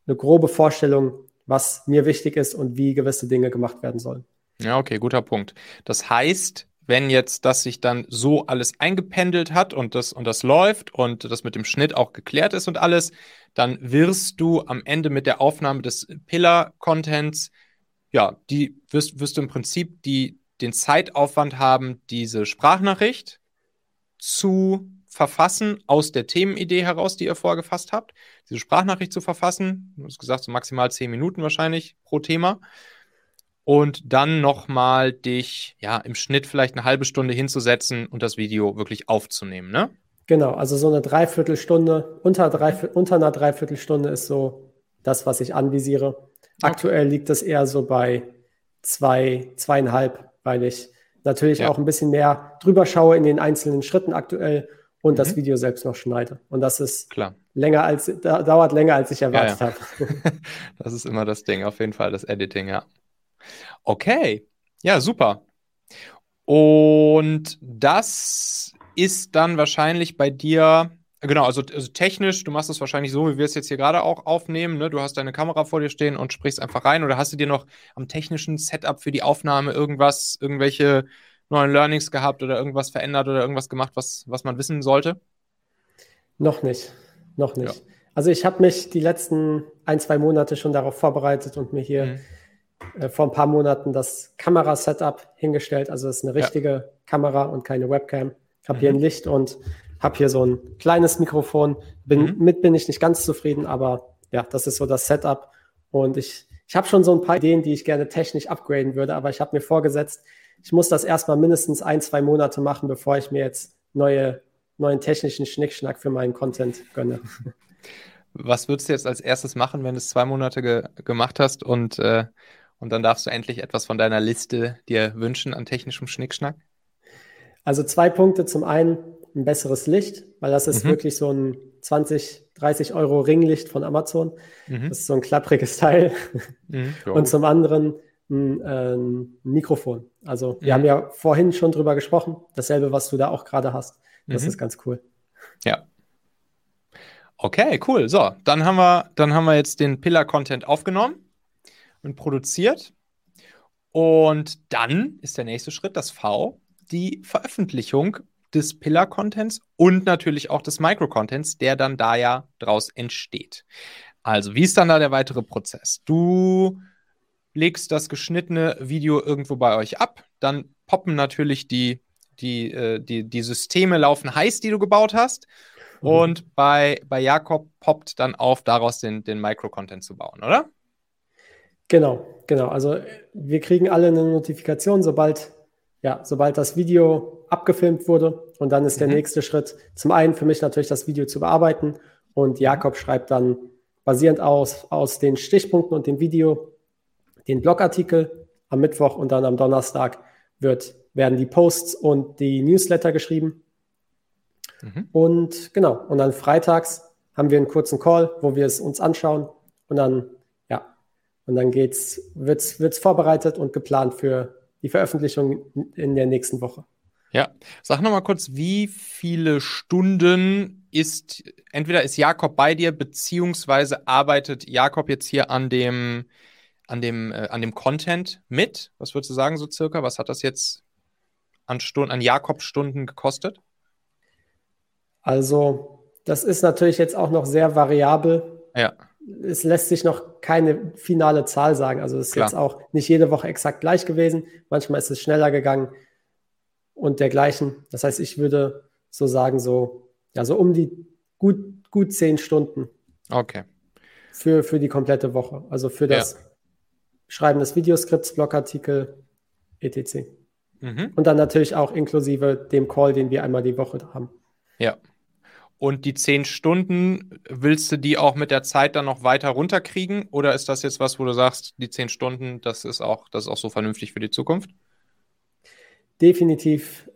eine grobe Vorstellung, was mir wichtig ist und wie gewisse Dinge gemacht werden sollen. Ja, okay, guter Punkt. Das heißt, wenn jetzt das sich dann so alles eingependelt hat und das, und das läuft und das mit dem Schnitt auch geklärt ist und alles, dann wirst du am Ende mit der Aufnahme des Pillar-Contents, ja, die wirst, wirst du im Prinzip die, den Zeitaufwand haben, diese Sprachnachricht zu verfassen aus der Themenidee heraus, die ihr vorgefasst habt. Diese Sprachnachricht zu verfassen, du hast gesagt, so maximal zehn Minuten wahrscheinlich pro Thema und dann nochmal dich ja im Schnitt vielleicht eine halbe Stunde hinzusetzen und das Video wirklich aufzunehmen, ne? Genau, also so eine Dreiviertelstunde, unter, drei, unter einer Dreiviertelstunde ist so das, was ich anvisiere. Aktuell liegt das eher so bei zwei, zweieinhalb, weil ich natürlich ja. auch ein bisschen mehr drüber schaue in den einzelnen Schritten aktuell und mhm. das Video selbst noch schneide. Und das ist Klar. länger als, dauert länger, als ich erwartet ja, ja. habe. das ist immer das Ding, auf jeden Fall, das Editing, ja. Okay, ja, super. Und das ist dann wahrscheinlich bei dir, genau, also, also, technisch, du machst es wahrscheinlich so, wie wir es jetzt hier gerade auch aufnehmen. Ne? Du hast deine Kamera vor dir stehen und sprichst einfach rein. Oder hast du dir noch am technischen Setup für die Aufnahme irgendwas, irgendwelche neuen Learnings gehabt oder irgendwas verändert oder irgendwas gemacht, was, was man wissen sollte? Noch nicht, noch nicht. Ja. Also ich habe mich die letzten ein, zwei Monate schon darauf vorbereitet und mir hier mhm äh, vor ein paar Monaten das Kamerasetup hingestellt. Also es ist eine richtige ja. Kamera und keine Webcam. Ich habe mhm. hier ein Licht und habe hier so ein kleines Mikrofon. Bin, mhm. Mit bin ich nicht ganz zufrieden, aber ja, das ist so das Setup. Und ich, ich habe schon so ein paar Ideen, die ich gerne technisch upgraden würde, aber ich habe mir vorgesetzt, ich muss das erstmal mindestens ein, zwei Monate machen, bevor ich mir jetzt neue, neuen technischen Schnickschnack für meinen Content gönne. Was würdest du jetzt als erstes machen, wenn du es zwei Monate ge gemacht hast und äh, und dann darfst du endlich etwas von deiner Liste dir wünschen an technischem Schnickschnack. Also zwei Punkte. Zum einen ein besseres Licht, weil das ist mhm. wirklich so ein 20, 30 Euro Ringlicht von Amazon. Mhm. Das ist so ein klappriges Teil. Mhm. Und zum anderen ein, äh, ein Mikrofon. Also wir haben mhm. ja vorhin schon drüber gesprochen. Dasselbe, was du da auch gerade hast. Das mhm. ist ganz cool. Ja. Okay, cool. So, dann haben wir, dann haben wir jetzt den Pillar-Content aufgenommen und produziert. Und dann ist der nächste Schritt, das V, die Veröffentlichung des Pillar-Contents und natürlich auch des Micro-Contents, der dann da ja draus entsteht. Also, wie ist dann da der weitere Prozess? Du legst das geschnittene Video irgendwo bei euch ab, dann poppen natürlich die, die, äh, die, die Systeme laufen heiß, die du gebaut hast. Mhm. Und bei, bei Jakob poppt dann auf, daraus den, den Micro-Content zu bauen, oder? Genau, genau. Also wir kriegen alle eine Notifikation, sobald, ja, sobald das Video abgefilmt wurde. Und dann ist mhm. der nächste Schritt zum einen für mich natürlich das Video zu bearbeiten. Und Jakob schreibt dann basierend aus, aus den Stichpunkten und dem Video den Blogartikel am Mittwoch und dann am Donnerstag wird, werden die Posts und die Newsletter geschrieben. Mhm. Und genau, und dann freitags haben wir einen kurzen Call, wo wir es uns anschauen und dann, und dann geht's, wird's, wird's vorbereitet und geplant für die Veröffentlichung in der nächsten Woche. Ja, sag nochmal kurz, wie viele Stunden ist, entweder ist Jakob bei dir, beziehungsweise arbeitet Jakob jetzt hier an dem, an dem, äh, an dem Content mit? Was würdest du sagen, so circa? Was hat das jetzt an Stunden, an Jakob-Stunden gekostet? Also, das ist natürlich jetzt auch noch sehr variabel. Ja. Es lässt sich noch keine finale Zahl sagen. Also, es ist Klar. jetzt auch nicht jede Woche exakt gleich gewesen. Manchmal ist es schneller gegangen und dergleichen. Das heißt, ich würde so sagen, so, ja, so um die gut, gut zehn Stunden. Okay. Für, für die komplette Woche. Also für das ja. Schreiben des Videoskripts, Blogartikel, etc. Mhm. Und dann natürlich auch inklusive dem Call, den wir einmal die Woche haben. Ja. Und die zehn Stunden, willst du die auch mit der Zeit dann noch weiter runterkriegen? Oder ist das jetzt was, wo du sagst, die zehn Stunden, das ist auch, das ist auch so vernünftig für die Zukunft? definitiv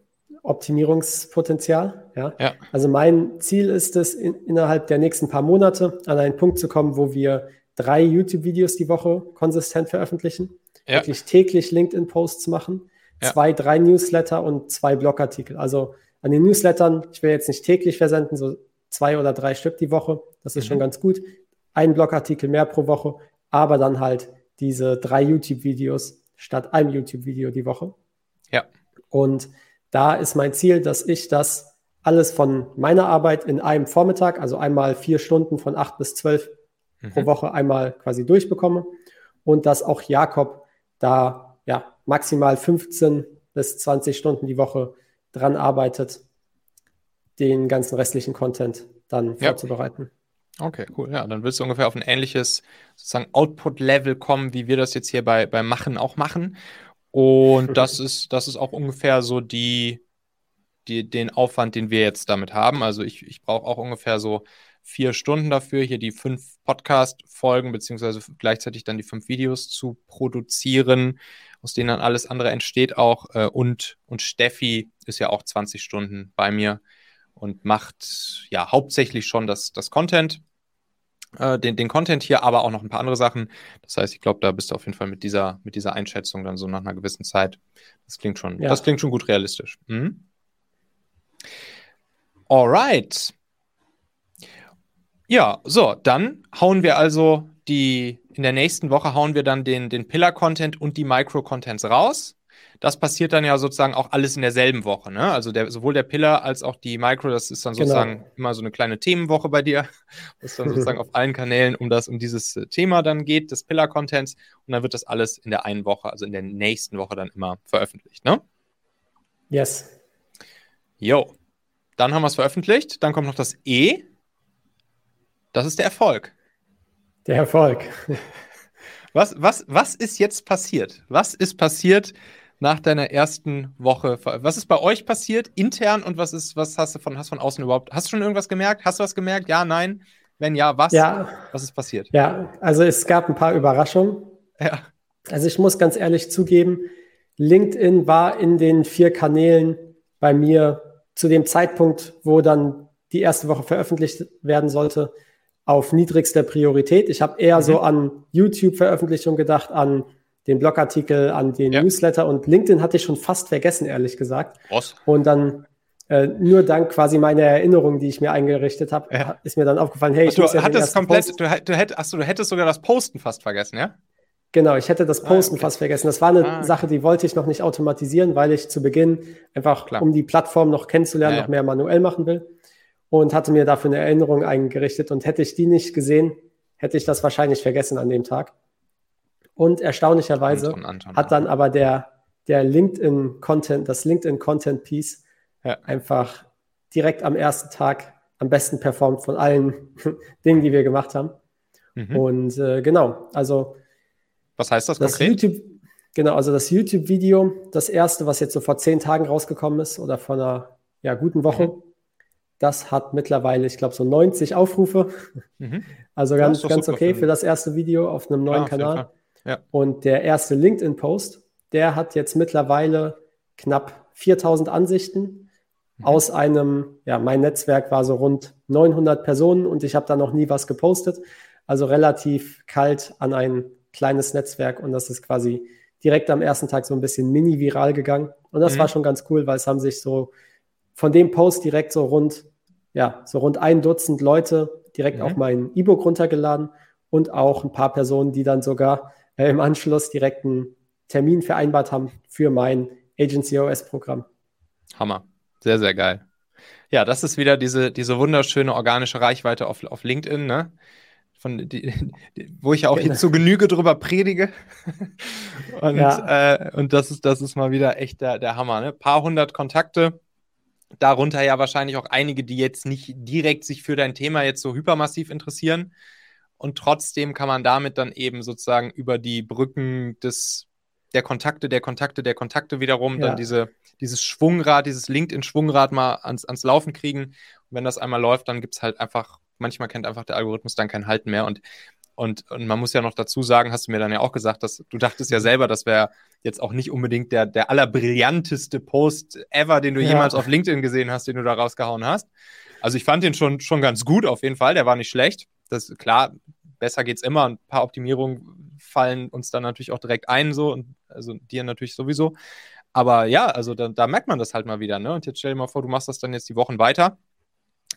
Optimierungspotenzial. Ja? ja. Also mein Ziel ist es, in, innerhalb der nächsten paar Monate an einen Punkt zu kommen, wo wir drei YouTube-Videos die Woche konsistent veröffentlichen, ja. wirklich täglich LinkedIn-Posts machen, ja. zwei, drei Newsletter und zwei Blogartikel. Also an den Newslettern, ich will jetzt nicht täglich versenden, so zwei oder drei Stück die Woche, das ist mhm. schon ganz gut. Ein Blogartikel mehr pro Woche, aber dann halt diese drei YouTube-Videos statt einem YouTube-Video die Woche. Ja. Und da ist mein Ziel, dass ich das alles von meiner Arbeit in einem Vormittag, also einmal vier Stunden von acht bis zwölf mhm. pro Woche einmal quasi durchbekomme und dass auch Jakob da ja maximal 15 bis 20 Stunden die Woche dran arbeitet, den ganzen restlichen Content dann ja. vorzubereiten. Okay, cool. Ja, dann willst du ungefähr auf ein ähnliches sozusagen Output-Level kommen, wie wir das jetzt hier bei, bei Machen auch machen. Und das ist, das ist auch ungefähr so die, die, den Aufwand, den wir jetzt damit haben. Also ich, ich brauche auch ungefähr so vier Stunden dafür, hier die fünf Podcast-Folgen beziehungsweise gleichzeitig dann die fünf Videos zu produzieren, aus denen dann alles andere entsteht auch. Äh, und, und Steffi ist ja auch 20 Stunden bei mir und macht ja hauptsächlich schon das, das Content äh, den, den Content hier, aber auch noch ein paar andere Sachen. Das heißt, ich glaube, da bist du auf jeden Fall mit dieser, mit dieser Einschätzung dann so nach einer gewissen Zeit. Das klingt schon, ja. das klingt schon gut realistisch. Mhm. Alright. Ja, so, dann hauen wir also die, in der nächsten Woche hauen wir dann den, den Pillar-Content und die Micro-Contents raus. Das passiert dann ja sozusagen auch alles in derselben Woche. Ne? Also der, sowohl der Pillar als auch die Micro, das ist dann genau. sozusagen genau. immer so eine kleine Themenwoche bei dir, was dann sozusagen auf allen Kanälen um das, um dieses äh, Thema dann geht, des Pillar-Contents. Und dann wird das alles in der einen Woche, also in der nächsten Woche dann immer veröffentlicht, ne? Yes. Jo. Dann haben wir es veröffentlicht. Dann kommt noch das E. Das ist der Erfolg. Der Erfolg. Was, was, was ist jetzt passiert? Was ist passiert, nach deiner ersten Woche? Was ist bei euch passiert intern und was ist, was hast du von, hast von außen überhaupt? Hast du schon irgendwas gemerkt? Hast du was gemerkt? Ja, nein? Wenn ja, was? Ja. Was ist passiert? Ja, also es gab ein paar Überraschungen. Ja. Also ich muss ganz ehrlich zugeben, LinkedIn war in den vier Kanälen bei mir zu dem Zeitpunkt, wo dann die erste Woche veröffentlicht werden sollte, auf niedrigster Priorität. Ich habe eher mhm. so an YouTube-Veröffentlichungen gedacht, an den Blogartikel, an den ja. Newsletter und LinkedIn hatte ich schon fast vergessen, ehrlich gesagt. Was? Und dann äh, nur dank quasi meiner Erinnerung, die ich mir eingerichtet habe, ja. ist mir dann aufgefallen, hey, ich du muss ja hattest komplett, du, du, hätt, achso, du hättest sogar das Posten fast vergessen, ja? Genau, ich hätte das ah, Posten ah, okay. fast vergessen. Das war eine ah. Sache, die wollte ich noch nicht automatisieren, weil ich zu Beginn einfach, Klar. um die Plattform noch kennenzulernen, ja, noch mehr manuell machen will und hatte mir dafür eine Erinnerung eingerichtet. Und hätte ich die nicht gesehen, hätte ich das wahrscheinlich vergessen an dem Tag. Und erstaunlicherweise Anton, Anton, hat dann aber der, der LinkedIn-Content, das LinkedIn-Content-Piece ja. einfach direkt am ersten Tag am besten performt von allen Dingen, die wir gemacht haben. Mhm. Und äh, genau, also Was heißt das, das konkret? YouTube, genau, also das YouTube-Video, das erste, was jetzt so vor zehn Tagen rausgekommen ist oder vor einer ja, guten Woche, mhm. das hat mittlerweile, ich glaube, so 90 Aufrufe. Mhm. Also ganz, ganz okay für, für das erste Video auf einem neuen ja, Kanal. Ja. Und der erste LinkedIn-Post, der hat jetzt mittlerweile knapp 4000 Ansichten mhm. aus einem, ja, mein Netzwerk war so rund 900 Personen und ich habe da noch nie was gepostet. Also relativ kalt an ein kleines Netzwerk und das ist quasi direkt am ersten Tag so ein bisschen mini-viral gegangen. Und das mhm. war schon ganz cool, weil es haben sich so von dem Post direkt so rund, ja, so rund ein Dutzend Leute direkt mhm. auf mein E-Book runtergeladen und auch ein paar Personen, die dann sogar äh, im Anschluss direkt einen Termin vereinbart haben für mein Agency OS-Programm. Hammer. Sehr, sehr geil. Ja, das ist wieder diese, diese wunderschöne organische Reichweite auf, auf LinkedIn, ne? Von, die, die, wo ich ja auch genau. zu Genüge drüber predige. und, ja. äh, und das ist, das ist mal wieder echt der, der Hammer. Ne? Paar hundert Kontakte, darunter ja wahrscheinlich auch einige, die jetzt nicht direkt sich für dein Thema jetzt so hypermassiv interessieren. Und trotzdem kann man damit dann eben sozusagen über die Brücken des der Kontakte, der Kontakte, der Kontakte wiederum ja. dann diese, dieses Schwungrad, dieses LinkedIn-Schwungrad mal ans, ans Laufen kriegen. Und wenn das einmal läuft, dann gibt es halt einfach, manchmal kennt einfach der Algorithmus dann kein Halten mehr. Und, und, und man muss ja noch dazu sagen, hast du mir dann ja auch gesagt, dass du dachtest ja selber, das wäre jetzt auch nicht unbedingt der, der allerbrillanteste Post ever, den du ja. jemals auf LinkedIn gesehen hast, den du da rausgehauen hast. Also ich fand den schon, schon ganz gut auf jeden Fall, der war nicht schlecht. Das klar, besser geht es immer. Ein paar Optimierungen fallen uns dann natürlich auch direkt ein, so und also dir natürlich sowieso. Aber ja, also da, da, merkt man das halt mal wieder, ne? Und jetzt stell dir mal vor, du machst das dann jetzt die Wochen weiter.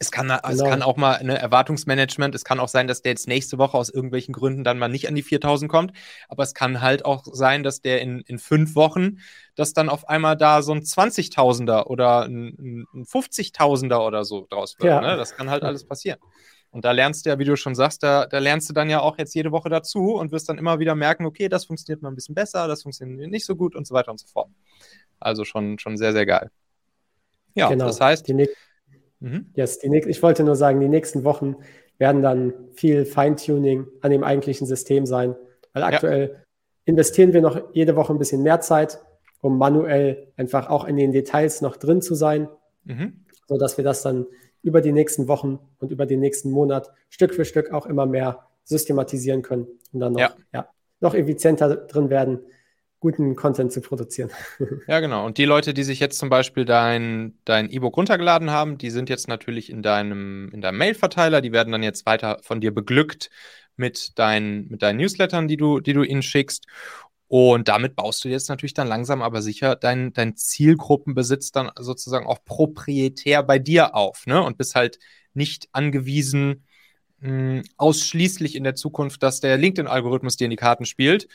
Es kann, genau. es kann auch mal ein ne, Erwartungsmanagement, es kann auch sein, dass der jetzt nächste Woche aus irgendwelchen Gründen dann mal nicht an die 4000 kommt, aber es kann halt auch sein, dass der in, in fünf Wochen, dass dann auf einmal da so ein 20.000er oder ein, ein 50.000er oder so draus wird. Ja. Ne? Das kann halt alles passieren. Und da lernst du ja, wie du schon sagst, da, da lernst du dann ja auch jetzt jede Woche dazu und wirst dann immer wieder merken, okay, das funktioniert mal ein bisschen besser, das funktioniert nicht so gut und so weiter und so fort. Also schon, schon sehr, sehr geil. Ja, genau. das heißt. Die mhm. yes, die ich wollte nur sagen, die nächsten Wochen werden dann viel Feintuning an dem eigentlichen System sein, weil aktuell ja. investieren wir noch jede Woche ein bisschen mehr Zeit, um manuell einfach auch in den Details noch drin zu sein, mhm. sodass wir das dann über die nächsten Wochen und über den nächsten Monat Stück für Stück auch immer mehr systematisieren können und dann noch, ja. Ja, noch effizienter drin werden, guten Content zu produzieren. Ja, genau. Und die Leute, die sich jetzt zum Beispiel dein, dein E-Book runtergeladen haben, die sind jetzt natürlich in deinem, in deinem Mail-Verteiler, die werden dann jetzt weiter von dir beglückt mit deinen, mit deinen Newslettern, die du, die du ihnen schickst. Und damit baust du jetzt natürlich dann langsam aber sicher dein, dein Zielgruppenbesitz dann sozusagen auch proprietär bei dir auf, ne? Und bist halt nicht angewiesen, mh, hm, ausschließlich in der Zukunft, dass der LinkedIn-Algorithmus dir in die Karten spielt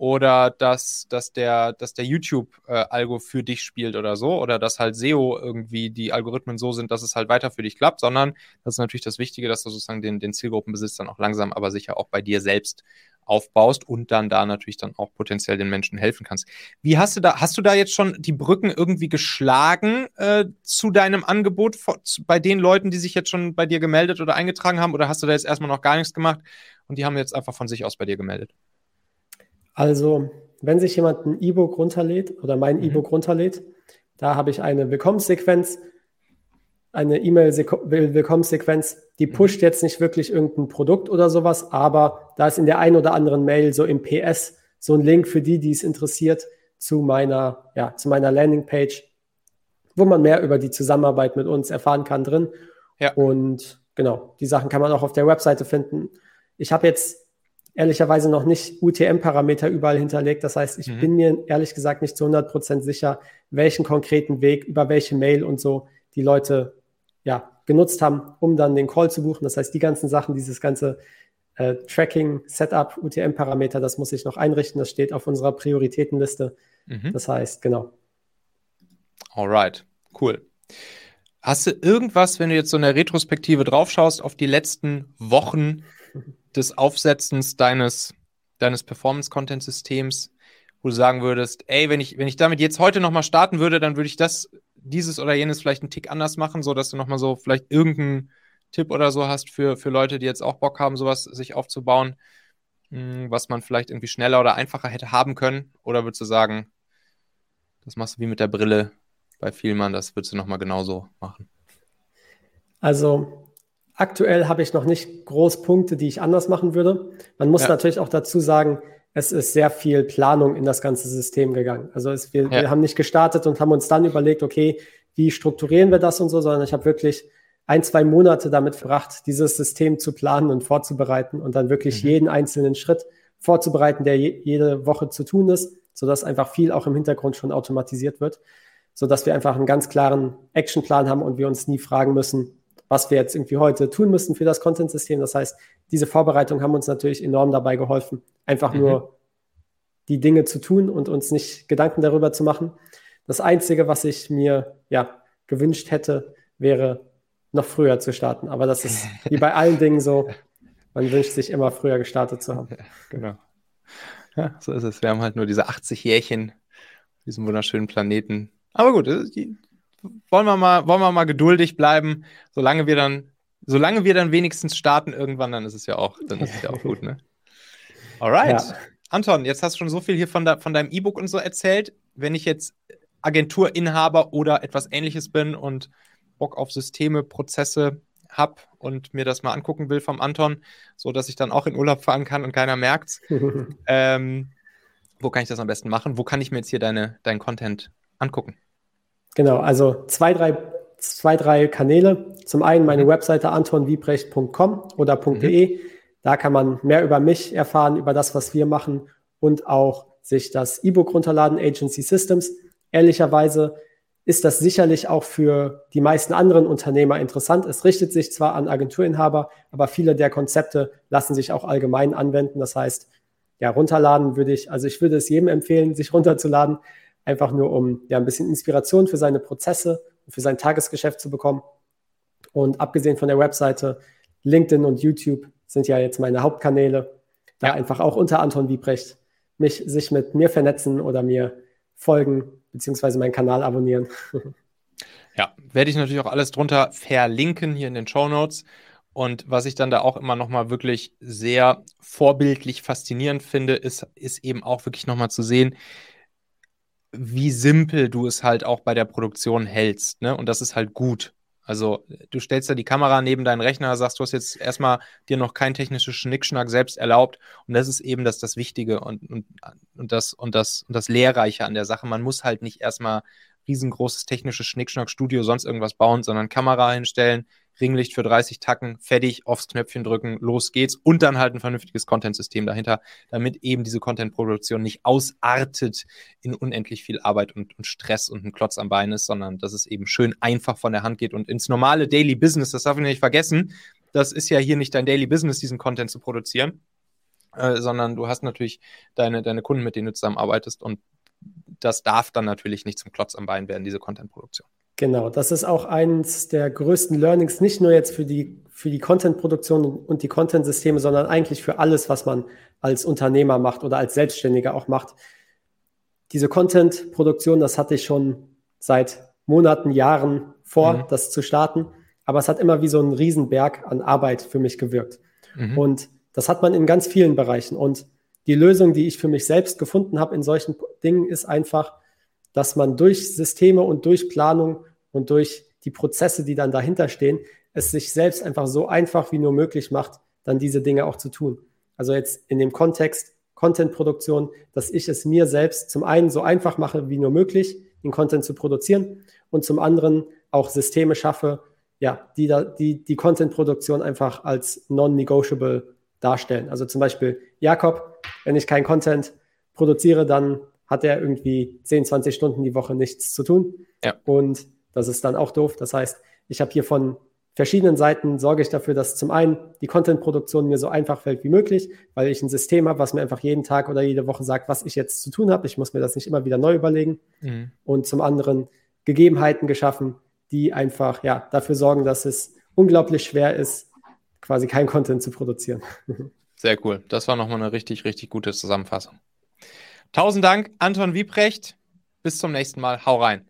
oder dass, dass der, dass der YouTube-Algo äh, für dich spielt oder so, oder dass halt SEO irgendwie die Algorithmen so sind, dass es halt weiter für dich klappt, sondern das ist natürlich das Wichtige, dass du sozusagen den, den Zielgruppenbesitz dann auch langsam, aber sicher auch bei dir selbst aufbaust und dann da natürlich dann auch potenziell den Menschen helfen kannst. Wie hast du da, hast du da jetzt schon die Brücken irgendwie geschlagen äh, zu deinem Angebot bei den Leuten, die sich jetzt schon bei dir gemeldet oder eingetragen haben, oder hast du da jetzt erstmal noch gar nichts gemacht und die haben jetzt einfach von sich aus bei dir gemeldet? Also, wenn sich jemand ein E-Book runterlädt oder mein mhm. E-Book runterlädt, da habe ich eine Willkommenssequenz, eine E-Mail-Willkommenssequenz, die mhm. pusht jetzt nicht wirklich irgendein Produkt oder sowas, aber da ist in der einen oder anderen Mail so im PS so ein Link für die, die es interessiert, zu meiner, ja, zu meiner Landingpage, wo man mehr über die Zusammenarbeit mit uns erfahren kann drin. Ja. Und genau, die Sachen kann man auch auf der Webseite finden. Ich habe jetzt ehrlicherweise noch nicht UTM-Parameter überall hinterlegt. Das heißt, ich mhm. bin mir ehrlich gesagt nicht zu 100 Prozent sicher, welchen konkreten Weg, über welche Mail und so die Leute ja, genutzt haben, um dann den Call zu buchen. Das heißt, die ganzen Sachen, dieses ganze äh, Tracking, Setup, UTM-Parameter, das muss ich noch einrichten. Das steht auf unserer Prioritätenliste. Mhm. Das heißt, genau. Alright, cool. Hast du irgendwas, wenn du jetzt so in der Retrospektive draufschaust, auf die letzten Wochen des Aufsetzens deines, deines Performance-Content-Systems, wo du sagen würdest, ey, wenn ich, wenn ich damit jetzt heute nochmal starten würde, dann würde ich das dieses oder jenes vielleicht einen Tick anders machen, so dass du nochmal so vielleicht irgendeinen Tipp oder so hast für, für Leute, die jetzt auch Bock haben, sowas sich aufzubauen? hm, was man vielleicht irgendwie schneller oder einfacher hätte haben können? Oder würdest du sagen, das machst du wie mit der Brille bei Vielmann, das würdest du nochmal genauso machen? Also aktuell habe ich noch nicht groß Punkte, die ich anders machen würde. Man muss ja. natürlich auch dazu sagen, es ist sehr viel Planung in das ganze System gegangen. Also es, wir, ja. wir haben nicht gestartet und haben uns dann überlegt, okay, wie strukturieren wir das und so, sondern ich habe wirklich ein, zwei Monate damit verbracht, dieses System zu planen und vorzubereiten und dann wirklich mhm. jeden einzelnen Schritt vorzubereiten, der je, jede Woche zu tun ist, sodass einfach viel auch im Hintergrund schon automatisiert wird, sodass wir einfach einen ganz klaren Actionplan haben und wir uns nie fragen müssen, was wir jetzt irgendwie heute tun müssen für das Content-System. Das heißt, diese Vorbereitungen haben uns natürlich enorm dabei geholfen, einfach mhm. nur die Dinge zu tun und uns nicht Gedanken darüber zu machen. Das Einzige, was ich mir ja, gewünscht hätte, wäre noch früher zu starten. Aber das ist wie bei allen Dingen so, man wünscht sich immer früher gestartet zu haben. Genau. Ja, so ist es. Wir haben halt nur diese 80 Jährchen, diesen wunderschönen Planeten. Aber gut, äh, die, wollen wir mal, wollen wir mal geduldig bleiben, solange wir dann, solange wir dann wenigstens starten irgendwann, dann ist es ja auch, dann ist es ja auch gut, ne? Alright. Ja. Anton, jetzt hast du schon so viel hier von, de, von deinem E-Book und so erzählt. Wenn ich jetzt Agenturinhaber oder etwas ähnliches bin und Bock auf Systeme, Prozesse habe und mir das mal angucken will vom Anton, so dass ich dann auch in Urlaub fahren kann und keiner merkt's. ähm, wo kann ich das am besten machen? Wo kann ich mir jetzt hier deine, deinen Content angucken? Genau, also zwei, drei, zwei, drei Kanäle. Zum einen meine mhm. Webseite antonwiebrecht.com oder .de. Mhm. Da kann man mehr über mich erfahren, über das, was wir machen und auch sich das E-Book runterladen, Agency Systems. Ehrlicherweise ist das sicherlich auch für die meisten anderen Unternehmer interessant. Es richtet sich zwar an Agenturinhaber, aber viele der Konzepte lassen sich auch allgemein anwenden. Das heißt, ja, runterladen würde ich, also ich würde es jedem empfehlen, sich runterzuladen, einfach nur um ja ein bisschen Inspiration für seine Prozesse und für sein Tagesgeschäft zu bekommen. Und abgesehen von der Webseite, LinkedIn und YouTube sind ja jetzt meine Hauptkanäle. Da ja. einfach auch unter Anton Wiebrecht mich sich mit mir vernetzen oder mir folgen, beziehungsweise meinen Kanal abonnieren. ja, werde ich natürlich auch alles drunter verlinken hier in den Show Notes. Und was ich dann da auch immer nochmal wirklich sehr vorbildlich faszinierend finde, ist, ist eben auch wirklich nochmal zu sehen, wie simpel du es halt auch bei der Produktion hältst. Ne? Und das ist halt gut. Also du stellst da die Kamera neben deinen Rechner, sagst, du hast jetzt erstmal dir noch kein technisches Schnickschnack selbst erlaubt. Und das ist eben das, das Wichtige und, und, und, das, und, das, und das Lehrreiche an der Sache. Man muss halt nicht erstmal riesengroßes technisches Schnickschnack-Studio, sonst irgendwas bauen, sondern Kamera hinstellen, Ringlicht für 30 Tacken, fertig, aufs Knöpfchen drücken, los geht's und dann halt ein vernünftiges Content-System dahinter, damit eben diese Content-Produktion nicht ausartet in unendlich viel Arbeit und, und, Stress und ein Klotz am Bein ist, sondern dass es eben schön einfach von der Hand geht und ins normale Daily Business, das darf ich nicht vergessen, das ist ja hier nicht dein Daily Business, diesen Content zu produzieren, äh, sondern du hast natürlich deine, deine Kunden, mit denen du zusammenarbeitest und das darf dann natürlich nicht zum Klotz am Bein werden, diese Content-Produktion. Genau, das ist auch eines der größten Learnings, nicht nur jetzt für die, für die Content-Produktion und die Content-Systeme, sondern eigentlich für alles, was man als Unternehmer macht oder als Selbstständiger auch macht. Diese Content-Produktion, das hatte ich schon seit Monaten, Jahren vor, mhm. das zu starten. Aber es hat immer wie so ein Riesenberg an Arbeit für mich gewirkt. Mhm. Und das hat man in ganz vielen Bereichen. Und die Lösung, die ich für mich selbst gefunden habe in solchen Dingen, ist einfach, dass man durch Systeme und durch Planung und durch die Prozesse, die dann dahinter stehen, es sich selbst einfach so einfach wie nur möglich macht, dann diese Dinge auch zu tun. Also jetzt in dem Kontext Content-Produktion, dass ich es mir selbst zum einen so einfach mache wie nur möglich, den Content zu produzieren und zum anderen auch Systeme schaffe, ja, die da, die, die Content-Produktion einfach als non-negotiable darstellen. Also zum Beispiel Jakob, wenn ich keinen Content produziere, dann hat er irgendwie 10, 20 Stunden die Woche nichts zu tun. Ja. Und das ist dann auch doof. Das heißt, ich habe hier von verschiedenen Seiten sorge ich dafür, dass zum einen die Content-Produktion mir so einfach fällt wie möglich, weil ich ein System habe, was mir einfach jeden Tag oder jede Woche sagt, was ich jetzt zu tun habe. Ich muss mir das nicht immer wieder neu überlegen. Mhm. Und zum anderen Gegebenheiten geschaffen, die einfach ja, dafür sorgen, dass es unglaublich schwer ist, quasi kein Content zu produzieren. Sehr cool. Das war nochmal eine richtig, richtig gute Zusammenfassung. Tausend Dank, Anton Wiebrecht. Bis zum nächsten Mal. Hau rein.